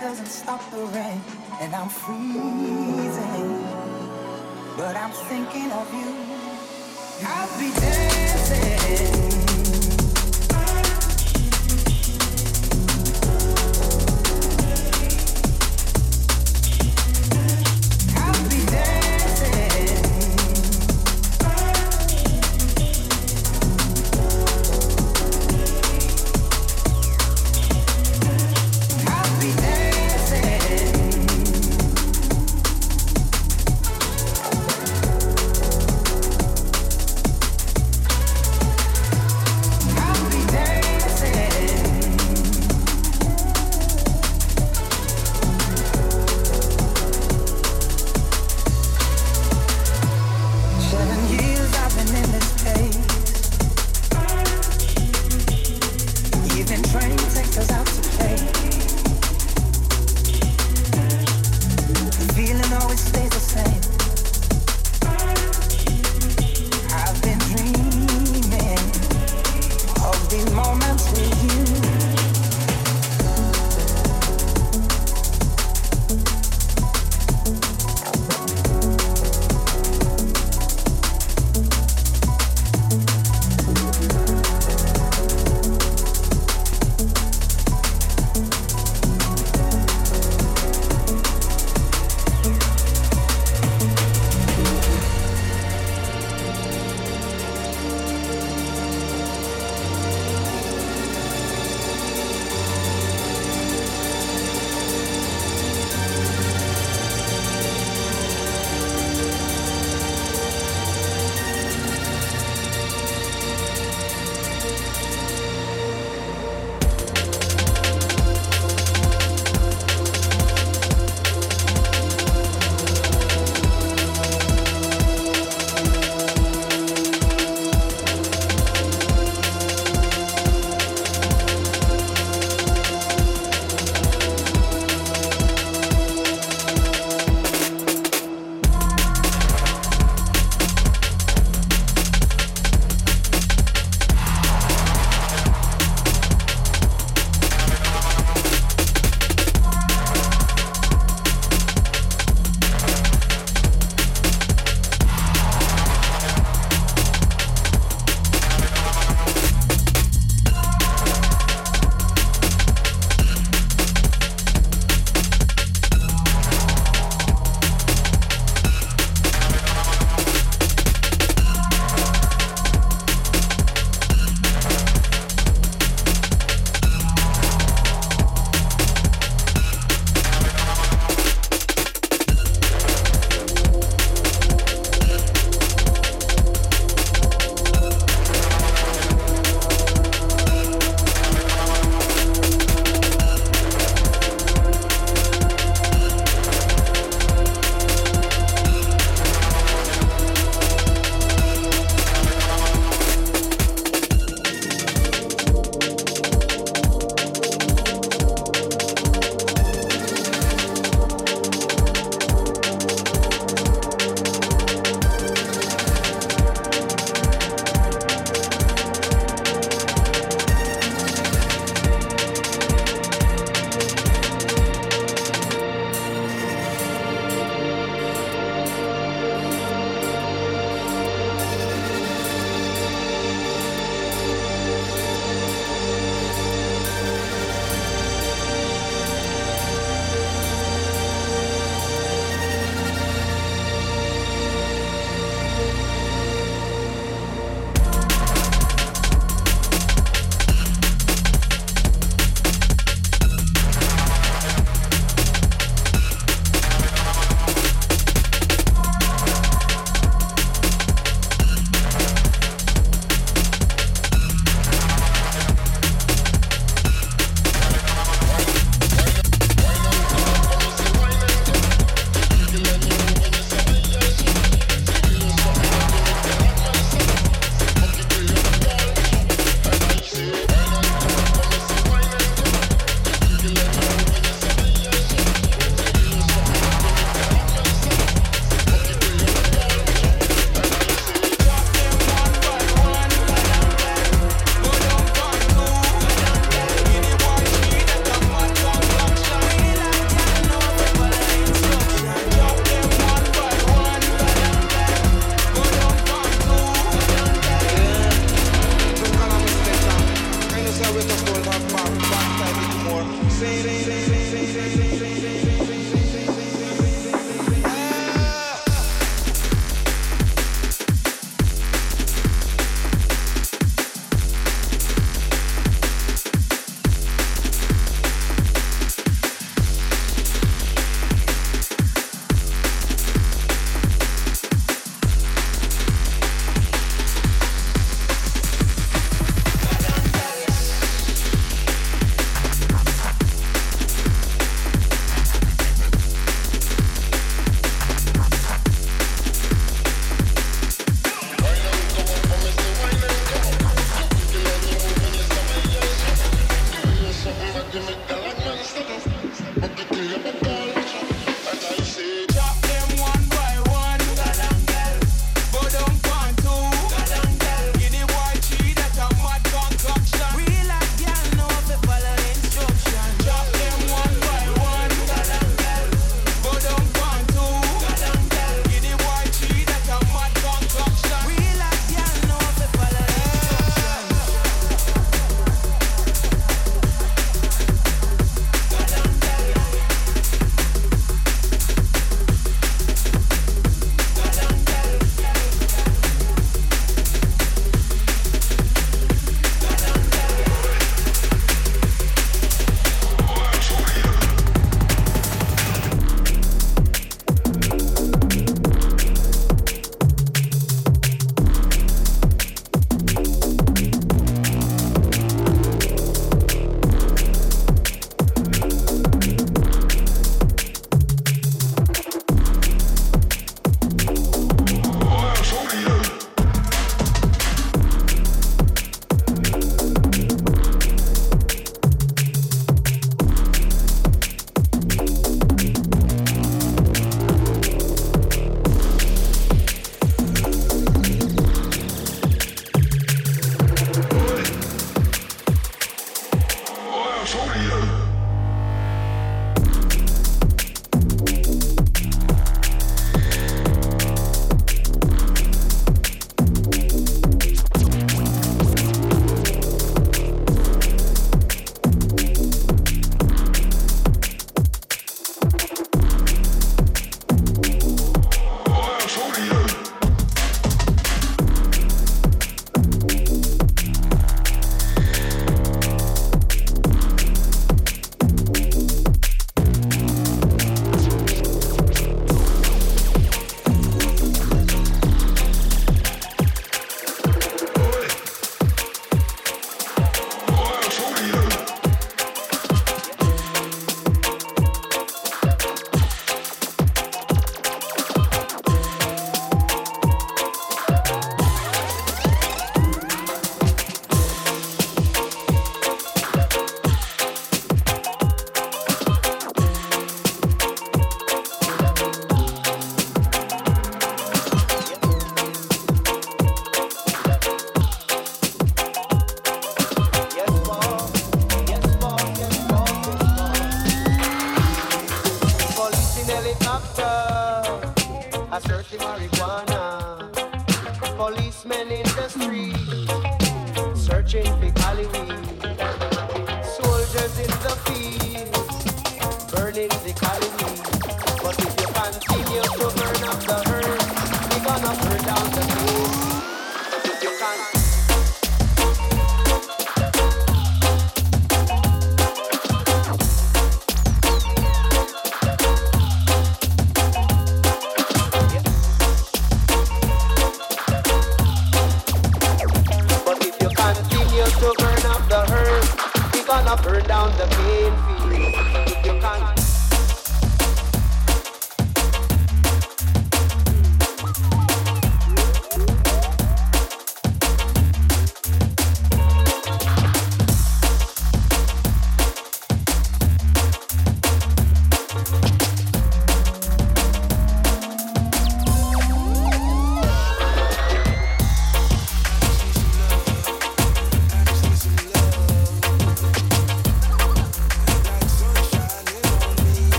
doesn't stop the rain, and I'm freezing. But I'm thinking of you. I'll be dancing.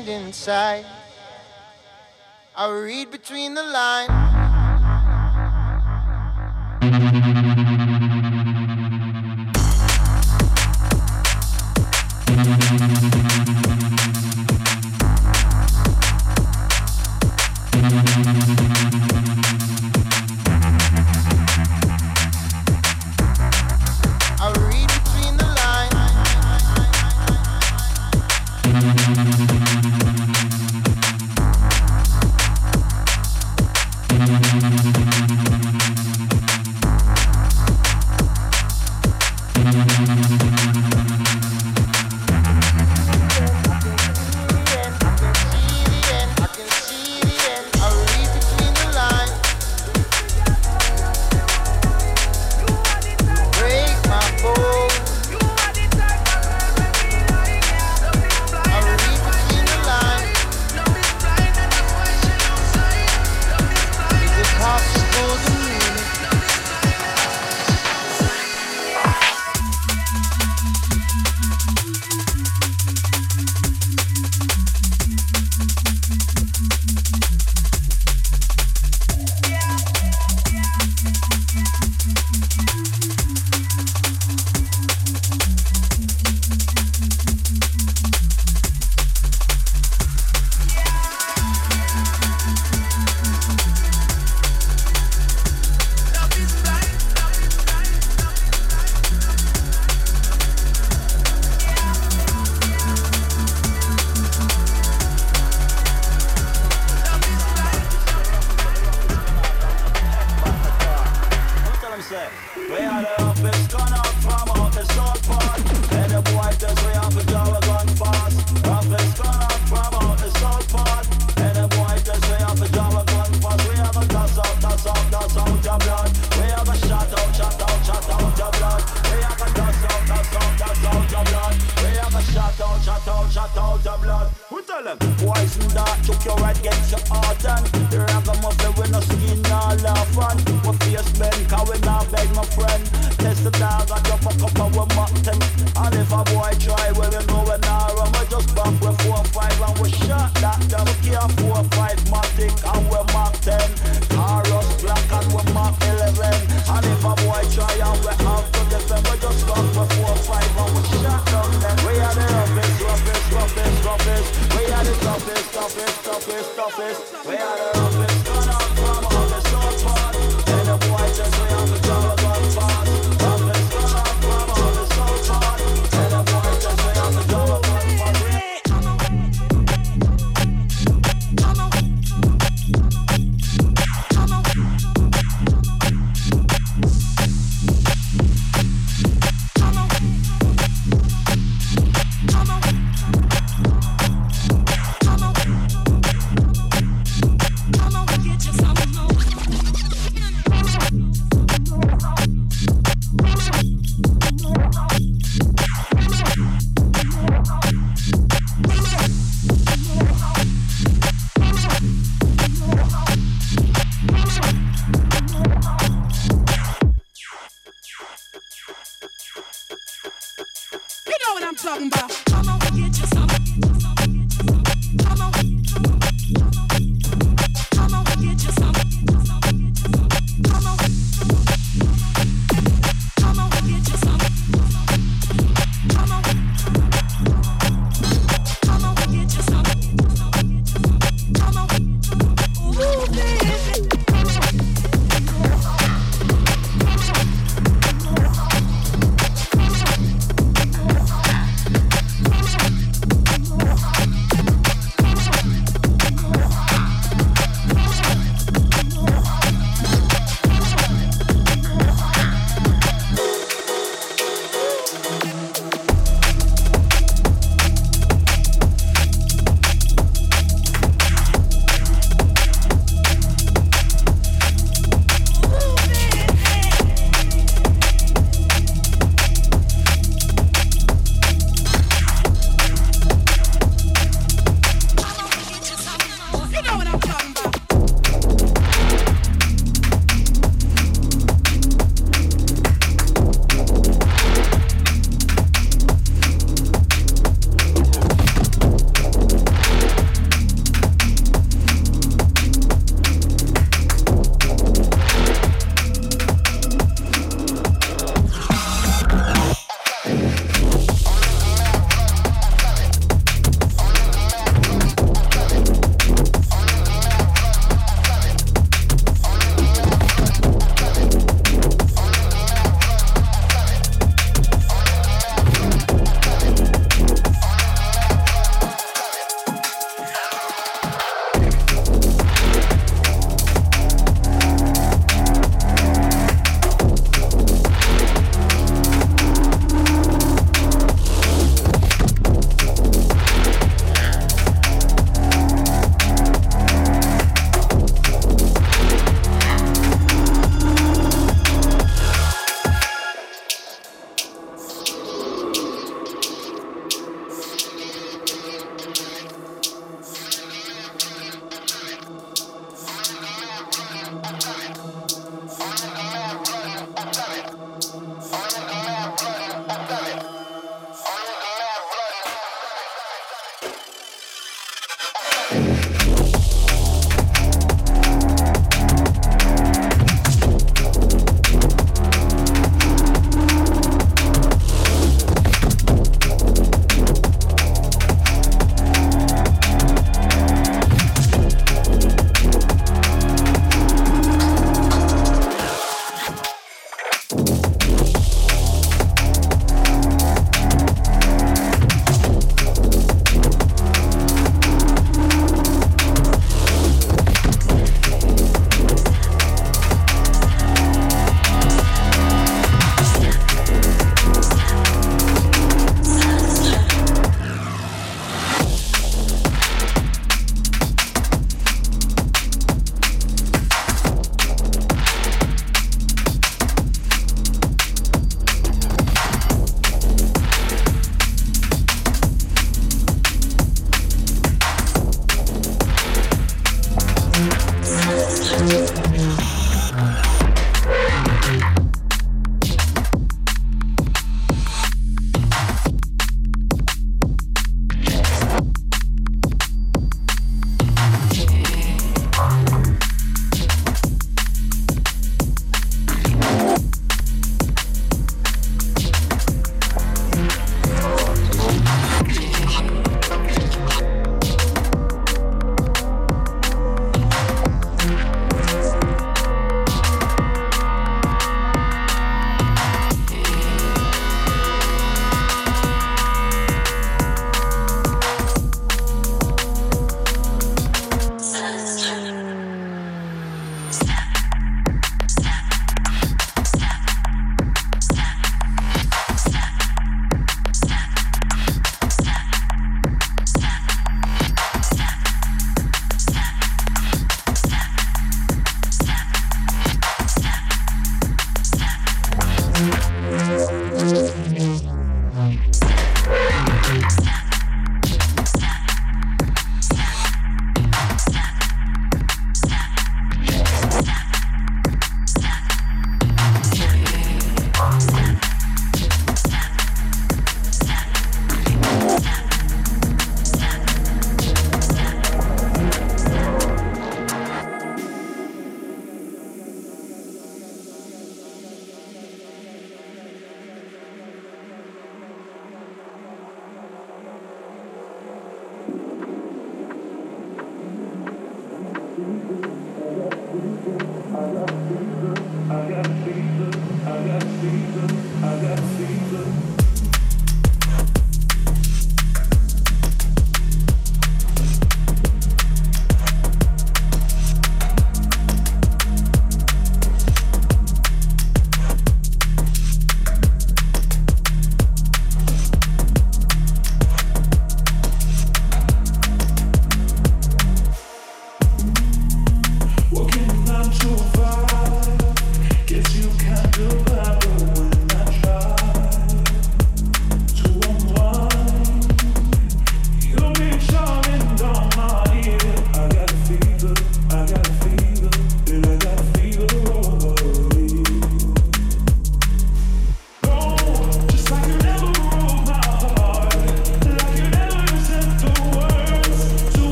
End inside. I read between the lines.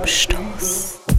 Abstoß.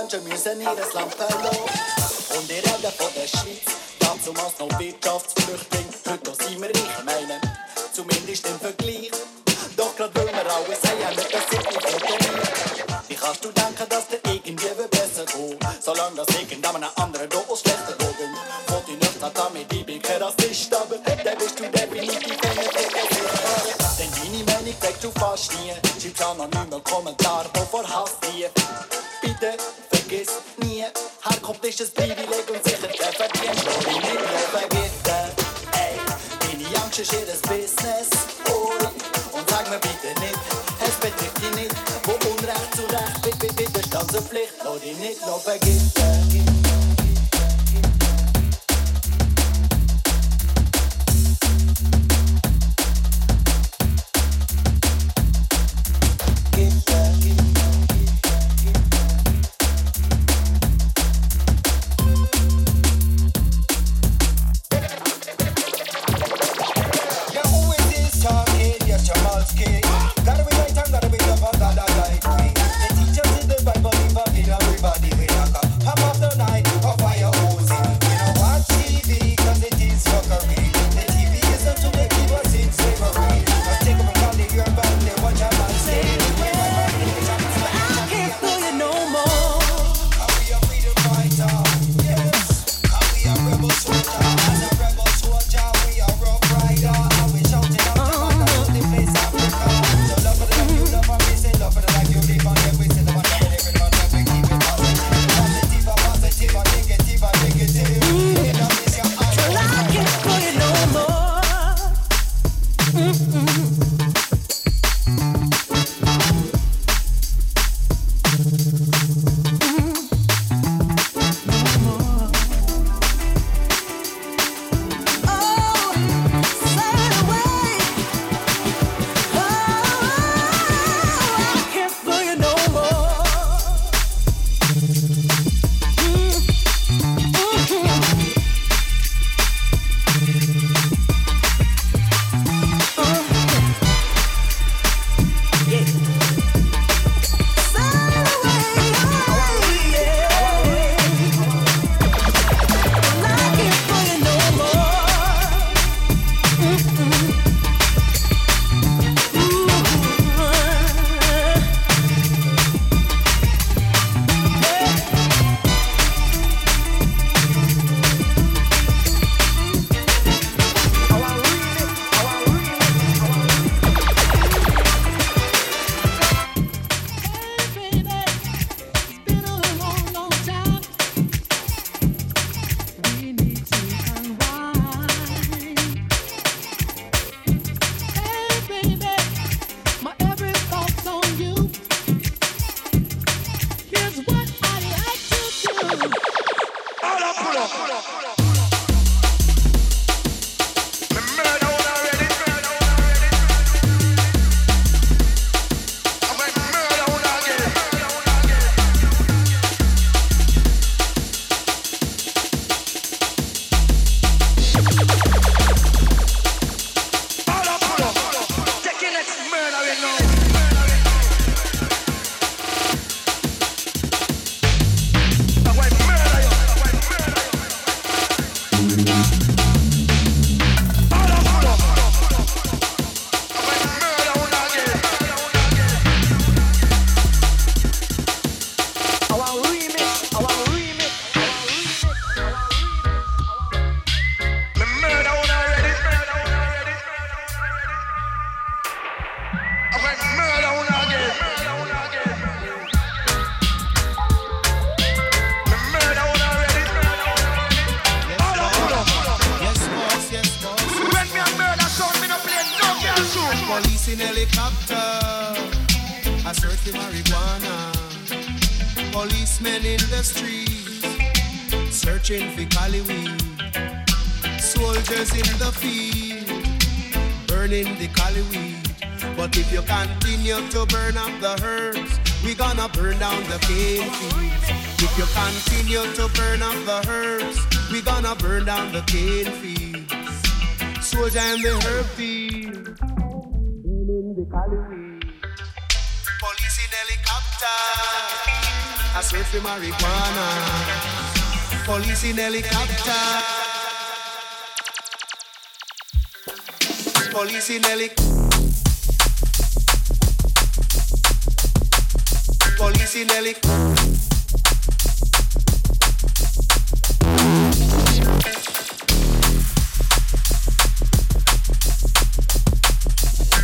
Tausende von Menschen müssen ihr dancing helicopter. Police in helicopter. Police in helicopter.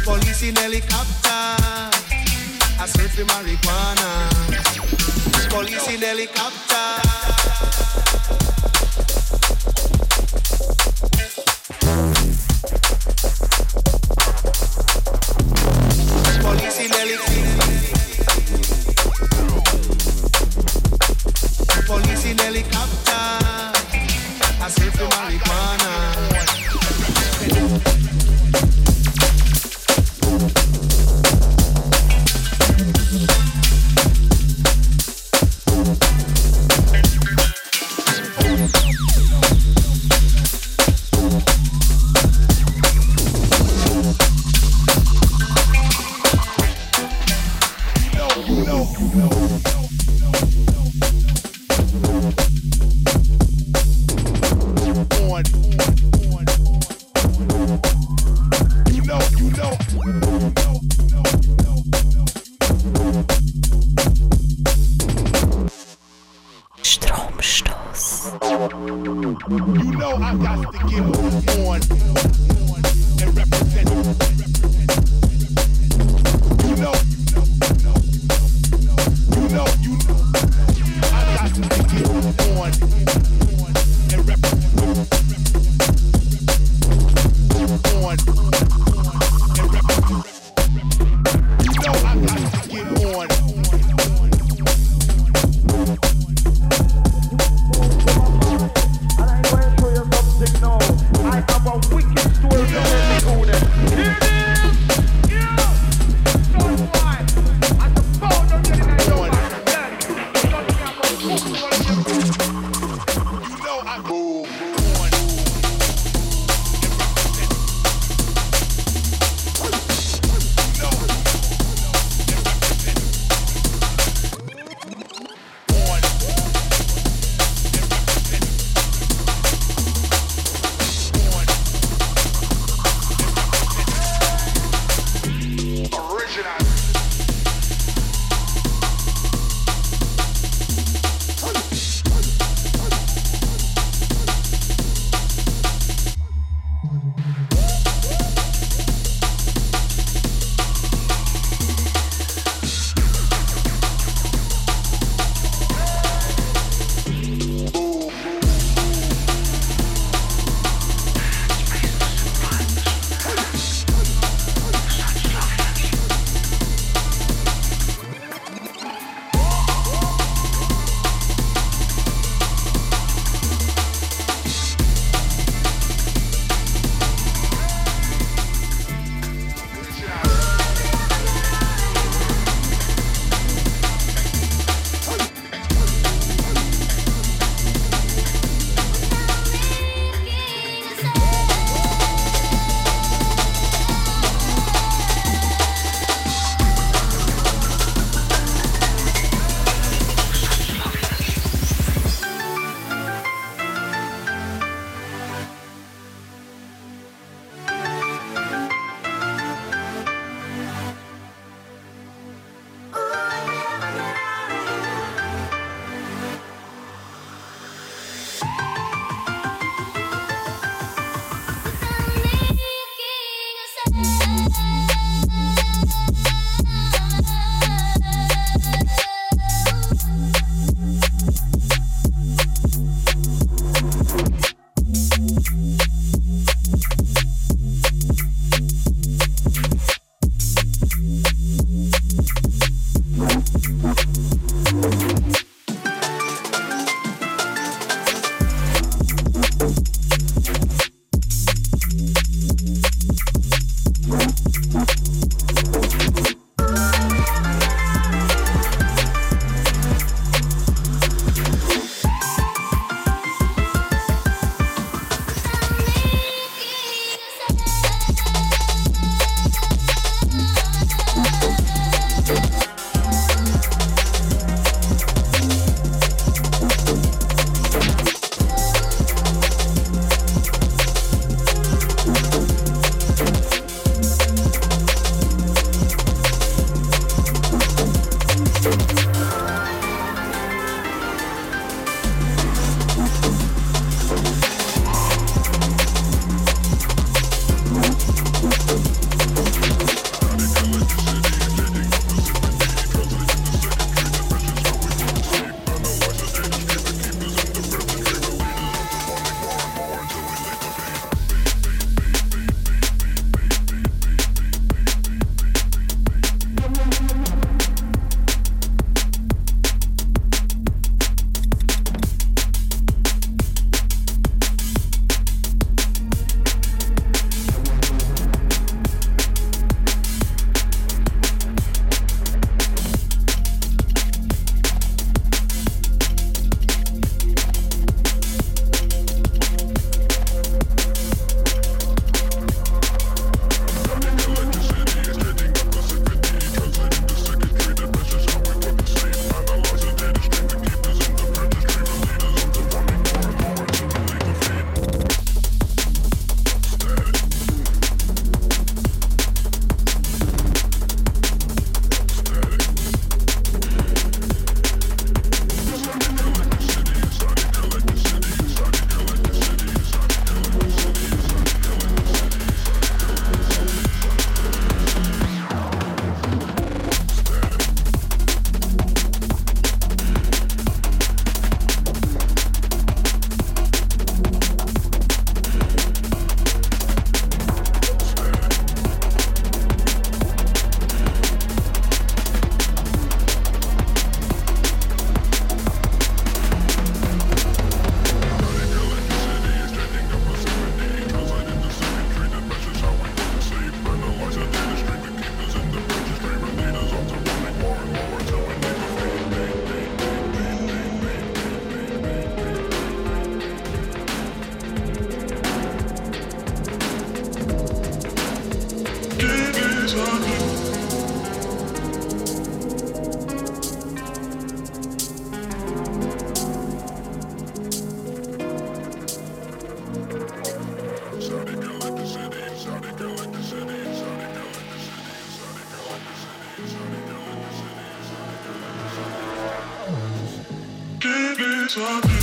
Police in helicopter. I search the marijuana. Police in helicopter. so good.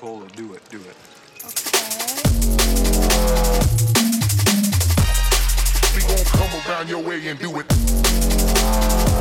Do It, Do It. Okay. We gon' come around your way and do it.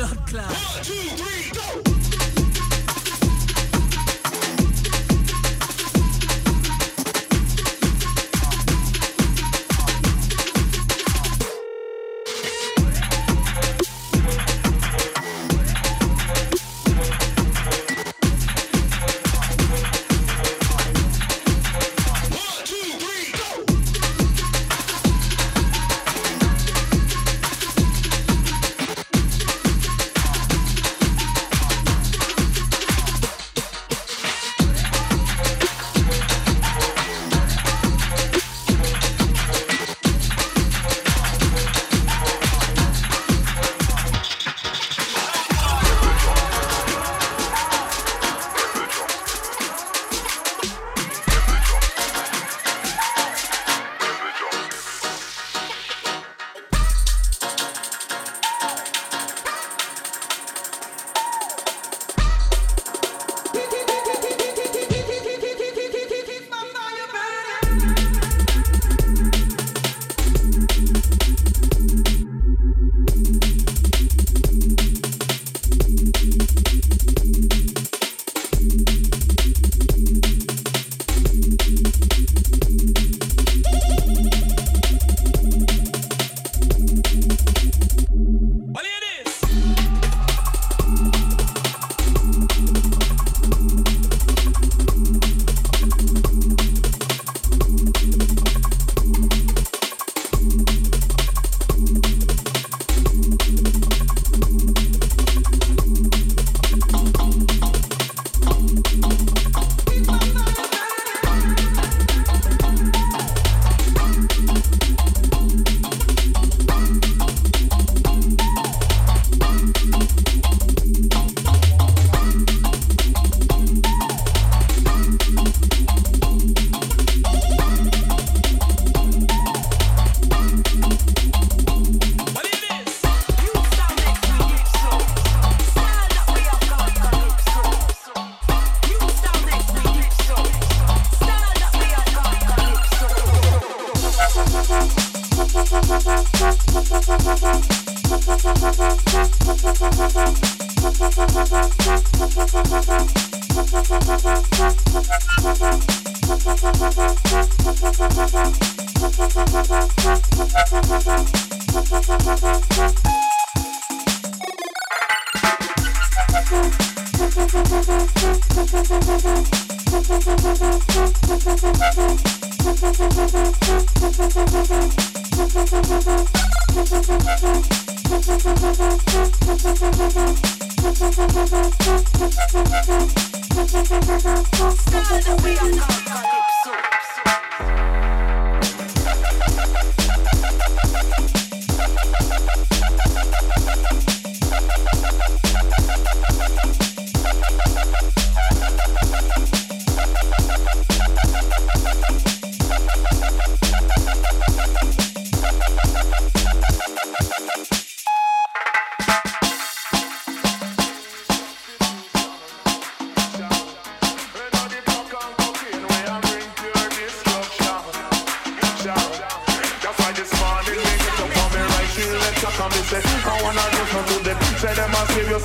Blood clot.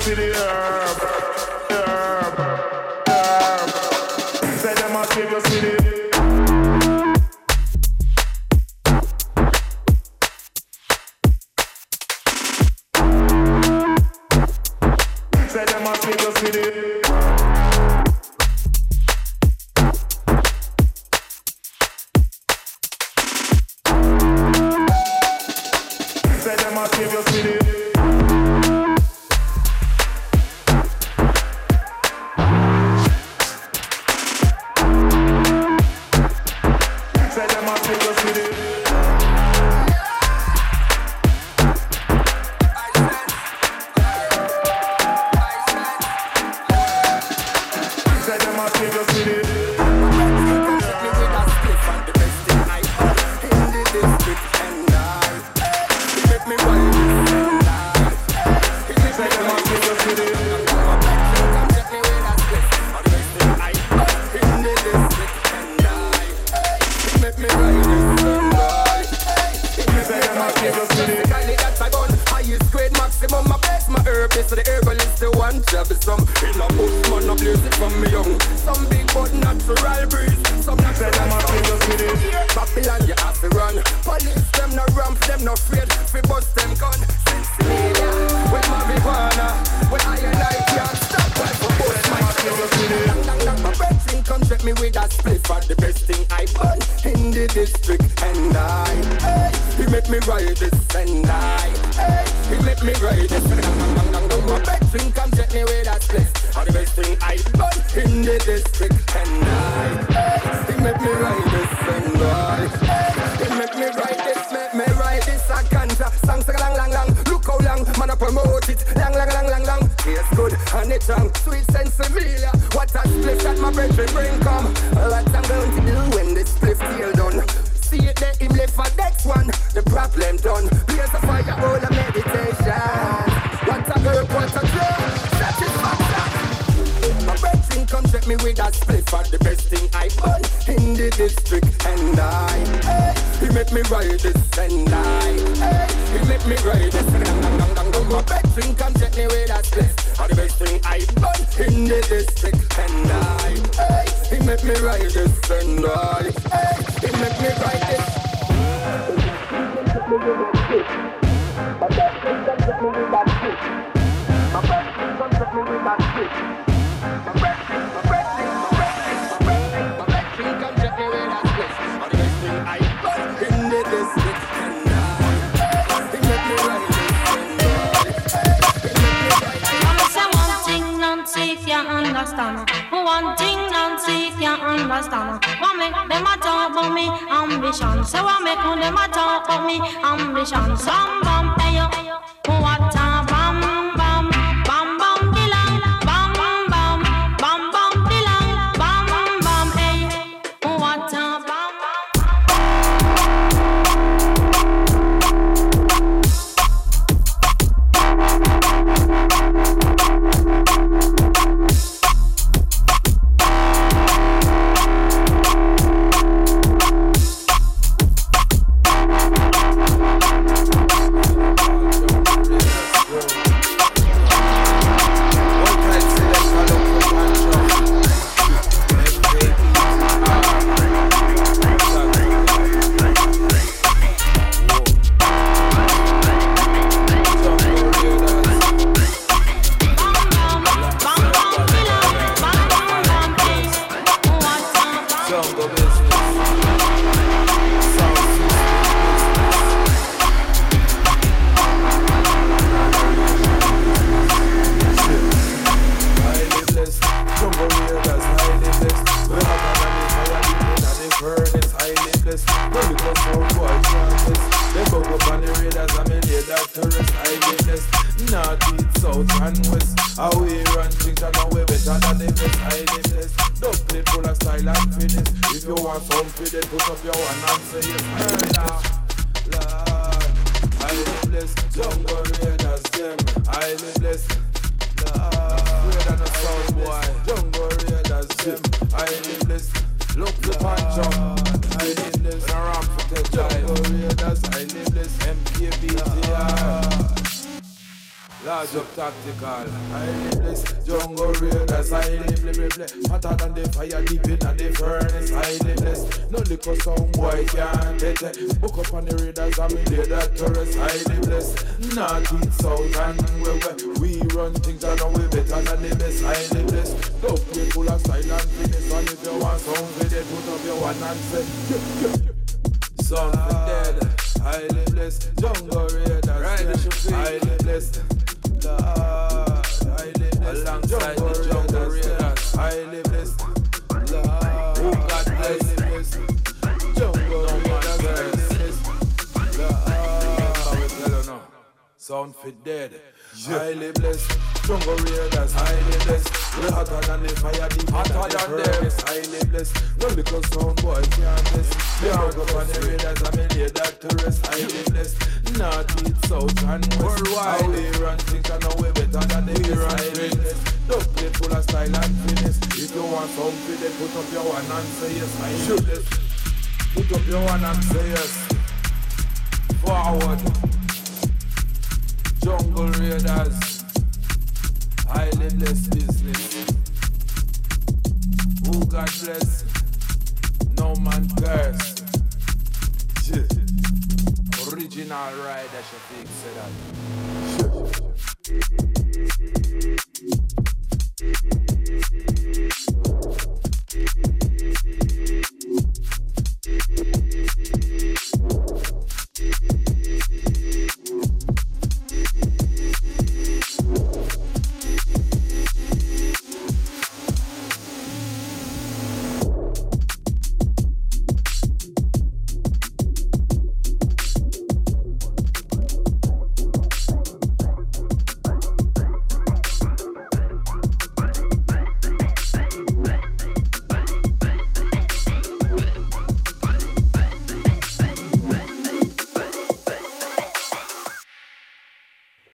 city herb.